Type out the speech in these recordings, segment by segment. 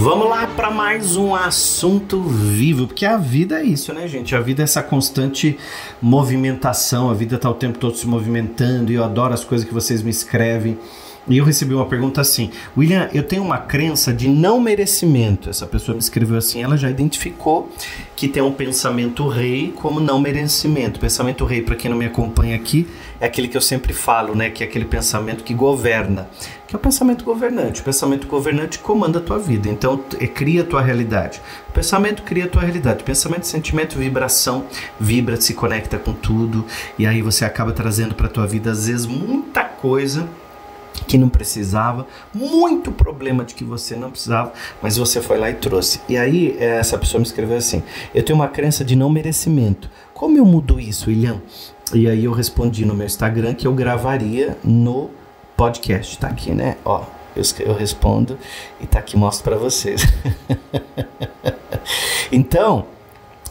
Vamos lá para mais um assunto vivo, porque a vida é isso, né, gente? A vida é essa constante movimentação, a vida tá o tempo todo se movimentando e eu adoro as coisas que vocês me escrevem. E eu recebi uma pergunta assim: William, eu tenho uma crença de não merecimento. Essa pessoa me escreveu assim, ela já identificou que tem um pensamento rei como não merecimento. Pensamento rei, para quem não me acompanha aqui, é aquele que eu sempre falo, né? Que é aquele pensamento que governa, que é o pensamento governante. O pensamento governante comanda a tua vida, então é, cria a tua realidade. O pensamento cria a tua realidade. Pensamento, sentimento, vibração, vibra, se conecta com tudo e aí você acaba trazendo para tua vida às vezes muita coisa que não precisava, muito problema de que você não precisava, mas você foi lá e trouxe. E aí eh, essa pessoa me escreveu assim: Eu tenho uma crença de não merecimento. Como eu mudo isso, William? E aí eu respondi no meu Instagram que eu gravaria no podcast. Tá aqui, né? Ó, eu, eu respondo e tá aqui, mostro para vocês. então,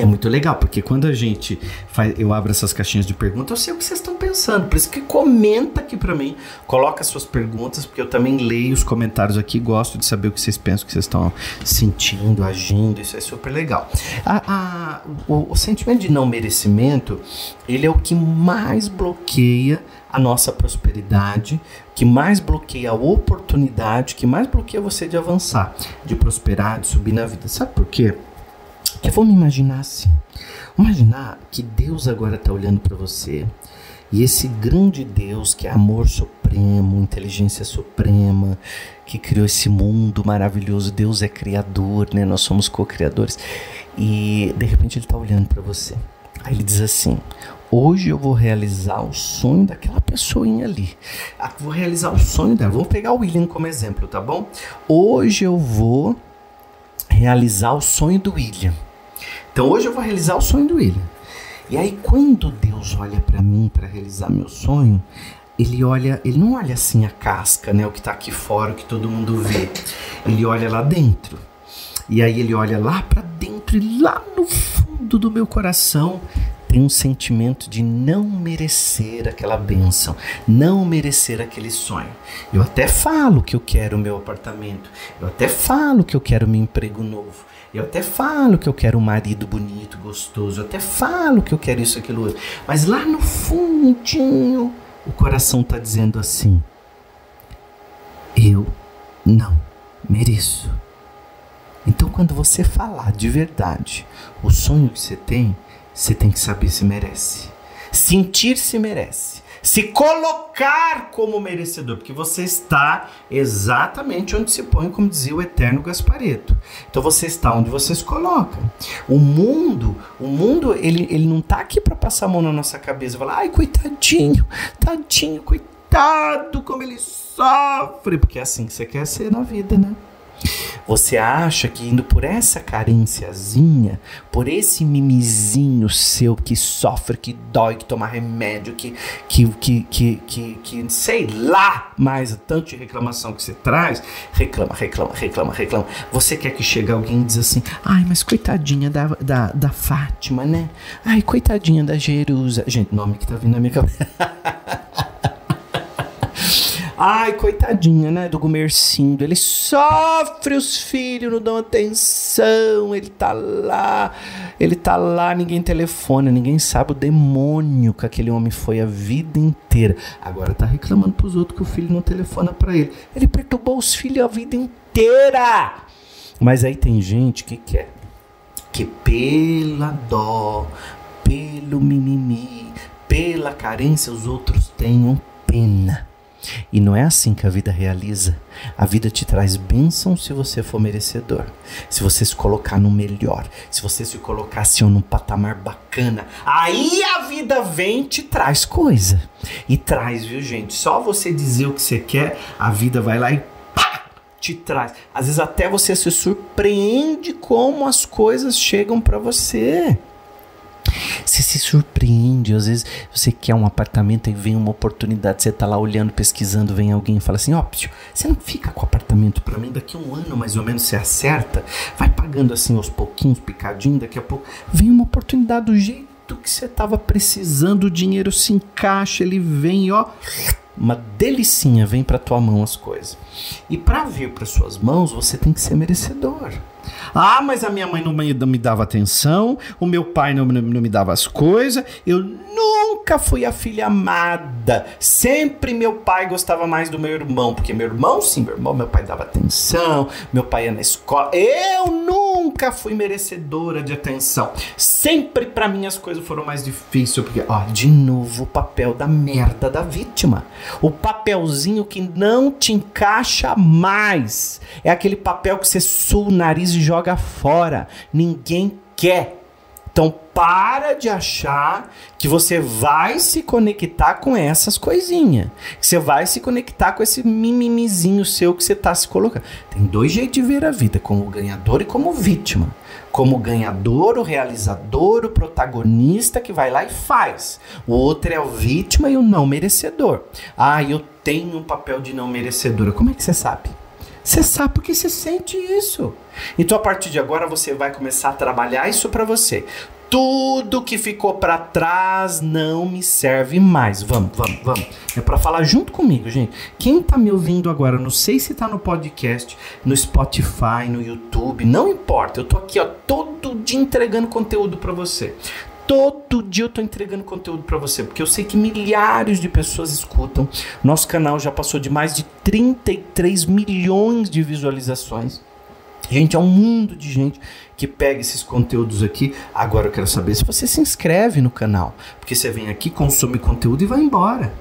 é muito legal, porque quando a gente faz, eu abro essas caixinhas de perguntas, eu sei o que vocês estão pensando. Por isso que comenta aqui para mim, coloca suas perguntas, porque eu também leio os comentários aqui, gosto de saber o que vocês pensam, o que vocês estão sentindo, agindo, isso é super legal. A, a, o, o sentimento de não merecimento, ele é o que mais bloqueia a nossa prosperidade, que mais bloqueia a oportunidade, que mais bloqueia você de avançar, de prosperar, de subir na vida. Sabe por quê? Eu vou me imaginar assim. Imaginar que Deus agora está olhando para você e esse grande Deus que é amor supremo, inteligência suprema, que criou esse mundo maravilhoso, Deus é criador, né? Nós somos co-criadores. E de repente ele está olhando para você. Aí ele diz assim: Hoje eu vou realizar o sonho daquela pessoinha ali. Ah, vou realizar o sonho dela. Vamos pegar o William como exemplo, tá bom? Hoje eu vou realizar o sonho do William. Então hoje eu vou realizar o sonho do William. E aí quando Deus olha para mim para realizar meu sonho, ele olha, ele não olha assim a casca, né, o que está aqui fora, o que todo mundo vê. Ele olha lá dentro. E aí ele olha lá para dentro e lá no fundo do meu coração tem um sentimento de não merecer aquela bênção, não merecer aquele sonho. Eu até falo que eu quero o meu apartamento, eu até falo que eu quero meu emprego novo, eu até falo que eu quero um marido bonito, gostoso, eu até falo que eu quero isso, aquilo outro. Mas lá no fundinho, o coração está dizendo assim: eu não mereço. Então, quando você falar de verdade o sonho que você tem, você tem que saber se merece. Sentir se merece. Se colocar como merecedor, porque você está exatamente onde se põe, como dizia o eterno Gaspareto. Então você está onde você se coloca. O mundo, o mundo, ele, ele não está aqui para passar a mão na nossa cabeça e falar, ai, coitadinho, tadinho, coitado, como ele sofre. Porque é assim que você quer ser na vida, né? Você acha que indo por essa carênciazinha, por esse mimizinho seu que sofre, que dói, que toma remédio, que, que, que, que, que, que sei lá mais tanto de reclamação que você traz, reclama, reclama, reclama, reclama. Você quer que chegue alguém e diz assim, ai, mas coitadinha da, da, da Fátima, né? Ai, coitadinha da Jerusa. Gente, nome que tá vindo na minha cabeça. Ai, coitadinha, né, do Gumercindo. Ele sofre, os filhos não dão atenção. Ele tá lá, ele tá lá, ninguém telefona, ninguém sabe o demônio que aquele homem foi a vida inteira. Agora tá reclamando pros outros que o filho não telefona para ele. Ele perturbou os filhos a vida inteira. Mas aí tem gente que quer que pela dó, pelo mimimi, pela carência os outros tenham pena. E não é assim que a vida realiza. A vida te traz bênção se você for merecedor. Se você se colocar no melhor. Se você se colocar assim num patamar bacana. Aí a vida vem e te traz coisa. E traz, viu, gente? Só você dizer o que você quer, a vida vai lá e pá, te traz. Às vezes até você se surpreende como as coisas chegam para você. Você se surpreende, às vezes você quer um apartamento e vem uma oportunidade, você tá lá olhando, pesquisando, vem alguém e fala assim, ó, oh, você não fica com o apartamento para mim, daqui a um ano mais ou menos você acerta, vai pagando assim aos pouquinhos, picadinho, daqui a pouco vem uma oportunidade do jeito que você tava precisando, o dinheiro se encaixa, ele vem, ó, uma delicinha vem para tua mão as coisas. E para vir para suas mãos, você tem que ser merecedor. Ah, mas a minha mãe não me, não me dava atenção, o meu pai não, não, não me dava as coisas, eu nunca fui a filha amada. Sempre meu pai gostava mais do meu irmão, porque meu irmão, sim, meu irmão, meu pai dava atenção, meu pai ia na escola. Eu nunca fui merecedora de atenção. Sempre para mim as coisas foram mais difíceis, porque, ó, de novo o papel da merda da vítima. O papelzinho que não te encaixa mais. É aquele papel que você sua o nariz e joga fora. Ninguém quer. Então para de achar que você vai se conectar com essas coisinhas. Que você vai se conectar com esse mimimizinho seu que você está se colocando. Tem dois jeitos de ver a vida, como ganhador e como vítima. Como ganhador, o realizador, o protagonista que vai lá e faz. O outro é o vítima e o não merecedor. Ah, eu tenho um papel de não merecedora. Como é que você sabe? Você sabe porque você sente isso. Então a partir de agora você vai começar a trabalhar isso para você. Tudo que ficou para trás não me serve mais. Vamos, vamos, vamos. É para falar junto comigo, gente. Quem tá me ouvindo agora, não sei se tá no podcast, no Spotify, no YouTube, não importa. Eu tô aqui, ó, todo dia entregando conteúdo para você. Todo dia eu tô entregando conteúdo para você, porque eu sei que milhares de pessoas escutam. Nosso canal já passou de mais de 33 milhões de visualizações. Gente, é um mundo de gente que pega esses conteúdos aqui. Agora eu quero saber se você se inscreve no canal, porque você vem aqui, consome conteúdo e vai embora.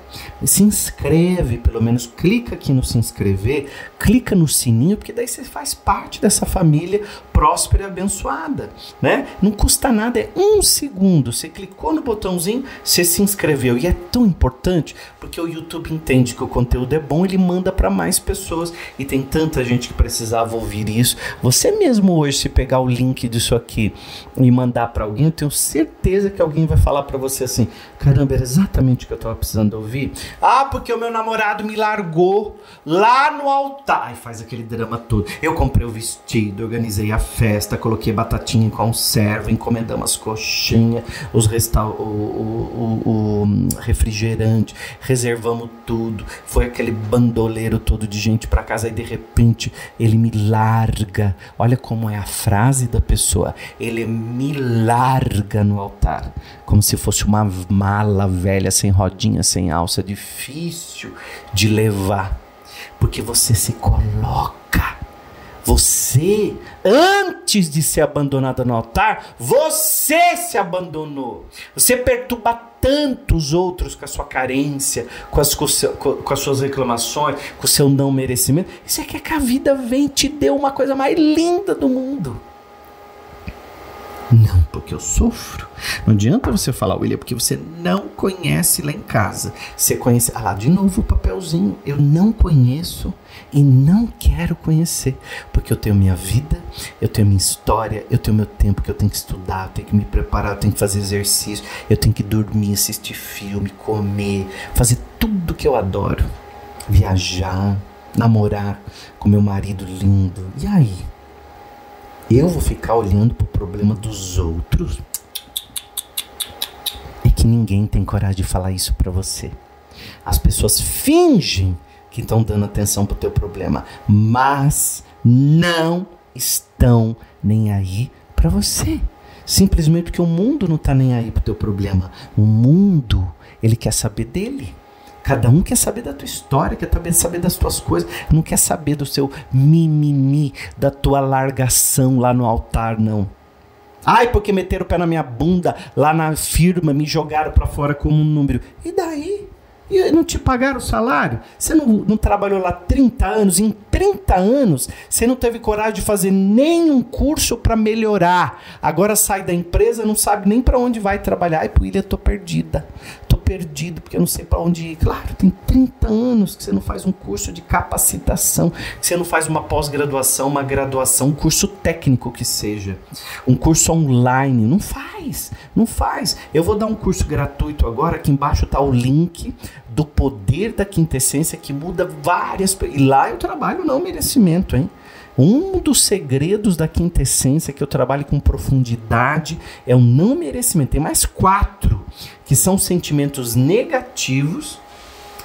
Se inscreve, pelo menos clica aqui no se inscrever, clica no sininho, porque daí você faz parte dessa família próspera e abençoada, né? Não custa nada, é um segundo. Você clicou no botãozinho, você se inscreveu e é tão importante porque o YouTube entende que o conteúdo é bom, ele manda para mais pessoas e tem tanta gente que precisava ouvir isso. Você mesmo hoje se pegar o link disso aqui e mandar para alguém, eu tenho certeza que alguém vai falar para você assim: caramba, era exatamente o que eu estava precisando ouvir. Ah, porque o meu namorado me largou lá no altar. e faz aquele drama todo. Eu comprei o vestido, organizei a festa, coloquei batatinha em conserva, encomendamos as coxinhas, os resta o, o, o, o refrigerante, reservamos tudo. Foi aquele bandoleiro todo de gente para casa e de repente ele me larga. Olha como é a frase da pessoa. Ele me larga no altar, como se fosse uma mala velha, sem rodinha, sem alça, difícil de levar, porque você se coloca. Você, antes de ser abandonada no altar, você se abandonou. Você perturba tantos outros com a sua carência, com as, com, seu, com as suas reclamações, com o seu não merecimento. Você quer que a vida e te dê uma coisa mais linda do mundo. Não, porque eu sofro. Não adianta você falar, William, porque você não conhece lá em casa. Você conhece. Ah lá, de novo o papelzinho. Eu não conheço e não quero conhecer. Porque eu tenho minha vida, eu tenho minha história, eu tenho meu tempo que eu tenho que estudar, eu tenho que me preparar, eu tenho que fazer exercício, eu tenho que dormir, assistir filme, comer, fazer tudo que eu adoro. Viajar, namorar com meu marido lindo. E aí? Eu vou ficar olhando pro problema dos outros. É que ninguém tem coragem de falar isso para você. As pessoas fingem que estão dando atenção pro teu problema, mas não estão nem aí para você. Simplesmente porque o mundo não está nem aí pro teu problema. O mundo, ele quer saber dele. Cada um quer saber da tua história, quer saber das tuas coisas, não quer saber do seu mimimi, da tua largação lá no altar, não. Ai, porque meteram o pé na minha bunda lá na firma, me jogaram para fora como um número. E daí? E não te pagaram o salário? Você não, não trabalhou lá 30 anos? Em 30 anos, você não teve coragem de fazer nenhum curso para melhorar. Agora sai da empresa, não sabe nem para onde vai trabalhar. Ai, William, tô perdida. Perdido porque eu não sei para onde ir. Claro, tem 30 anos que você não faz um curso de capacitação, que você não faz uma pós-graduação, uma graduação, um curso técnico que seja. Um curso online. Não faz. Não faz. Eu vou dar um curso gratuito agora. Aqui embaixo tá o link do poder da quintessência que muda várias. E lá eu trabalho não merecimento, hein? Um dos segredos da quintessência que eu trabalho com profundidade é o não merecimento. Tem mais quatro, que são sentimentos negativos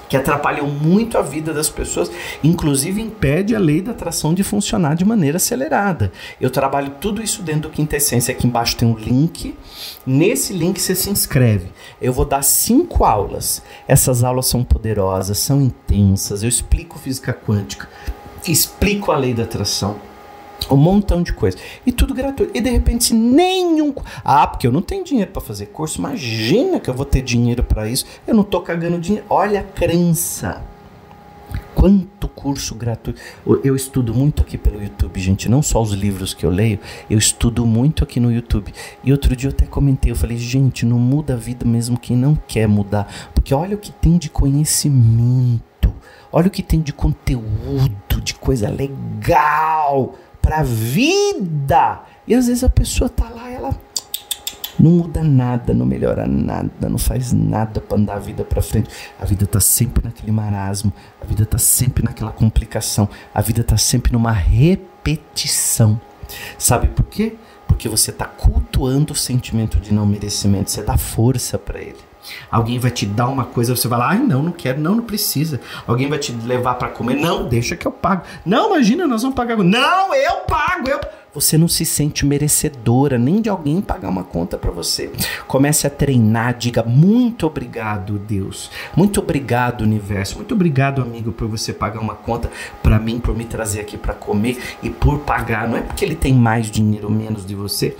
que atrapalham muito a vida das pessoas, inclusive impede a lei da atração de funcionar de maneira acelerada. Eu trabalho tudo isso dentro do Quintessência. Aqui embaixo tem um link. Nesse link você se inscreve. Eu vou dar cinco aulas. Essas aulas são poderosas, são intensas. Eu explico física quântica, explico a lei da atração um montão de coisa. E tudo gratuito. E de repente, nenhum. Ah, porque eu não tenho dinheiro para fazer curso. Imagina que eu vou ter dinheiro para isso. Eu não tô cagando dinheiro. Olha a crença. Quanto curso gratuito. Eu estudo muito aqui pelo YouTube, gente. Não só os livros que eu leio, eu estudo muito aqui no YouTube. E outro dia eu até comentei, eu falei, gente, não muda a vida mesmo quem não quer mudar. Porque olha o que tem de conhecimento. Olha o que tem de conteúdo, de coisa legal para vida. E às vezes a pessoa tá lá, ela não muda nada, não melhora nada, não faz nada para andar a vida para frente. A vida tá sempre naquele marasmo, a vida tá sempre naquela complicação, a vida tá sempre numa repetição. Sabe por quê? Porque você está cultuando o sentimento de não merecimento, você dá força para ele. Alguém vai te dar uma coisa, você vai lá, ai não, não quero, não, não precisa. Alguém vai te levar para comer, não, deixa que eu pago. Não, imagina, nós vamos pagar. Não, eu pago, eu você não se sente merecedora nem de alguém pagar uma conta para você. Comece a treinar, diga muito obrigado, Deus. Muito obrigado, universo. Muito obrigado, amigo, por você pagar uma conta para mim, por me trazer aqui para comer e por pagar. Não é porque ele tem mais dinheiro ou menos de você,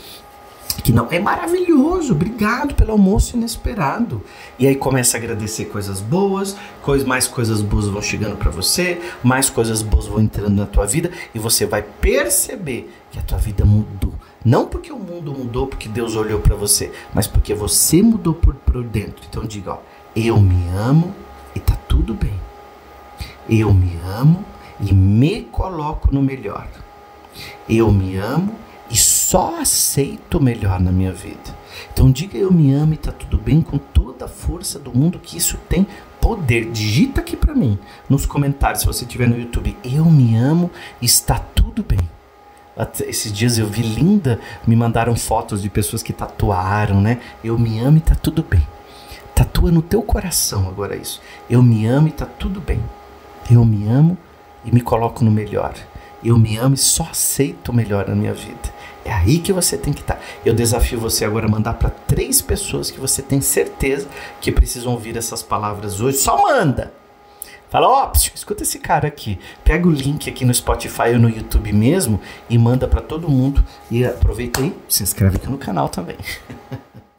que não é maravilhoso, obrigado pelo almoço inesperado. E aí começa a agradecer coisas boas, coisa, mais coisas boas vão chegando para você, mais coisas boas vão entrando na tua vida e você vai perceber que a tua vida mudou. Não porque o mundo mudou, porque Deus olhou para você, mas porque você mudou por, por dentro. Então diga, ó, eu me amo e tá tudo bem. Eu me amo e me coloco no melhor. Eu me amo e só aceito o melhor na minha vida. Então diga eu me amo e tá tudo bem com toda a força do mundo que isso tem poder. Digita aqui para mim nos comentários se você estiver no YouTube. Eu me amo está tudo bem. Esses dias eu vi linda, me mandaram fotos de pessoas que tatuaram, né? Eu me amo e tá tudo bem. Tatua no teu coração agora isso. Eu me amo e tá tudo bem. Eu me amo e me coloco no melhor. Eu me amo e só aceito o melhor na minha vida. É aí que você tem que estar. Tá. Eu desafio você agora a mandar para três pessoas que você tem certeza que precisam ouvir essas palavras hoje. Só manda! Fala, ó, oh, escuta esse cara aqui. Pega o link aqui no Spotify ou no YouTube mesmo e manda para todo mundo. E aproveita aí, se inscreve aqui no canal também.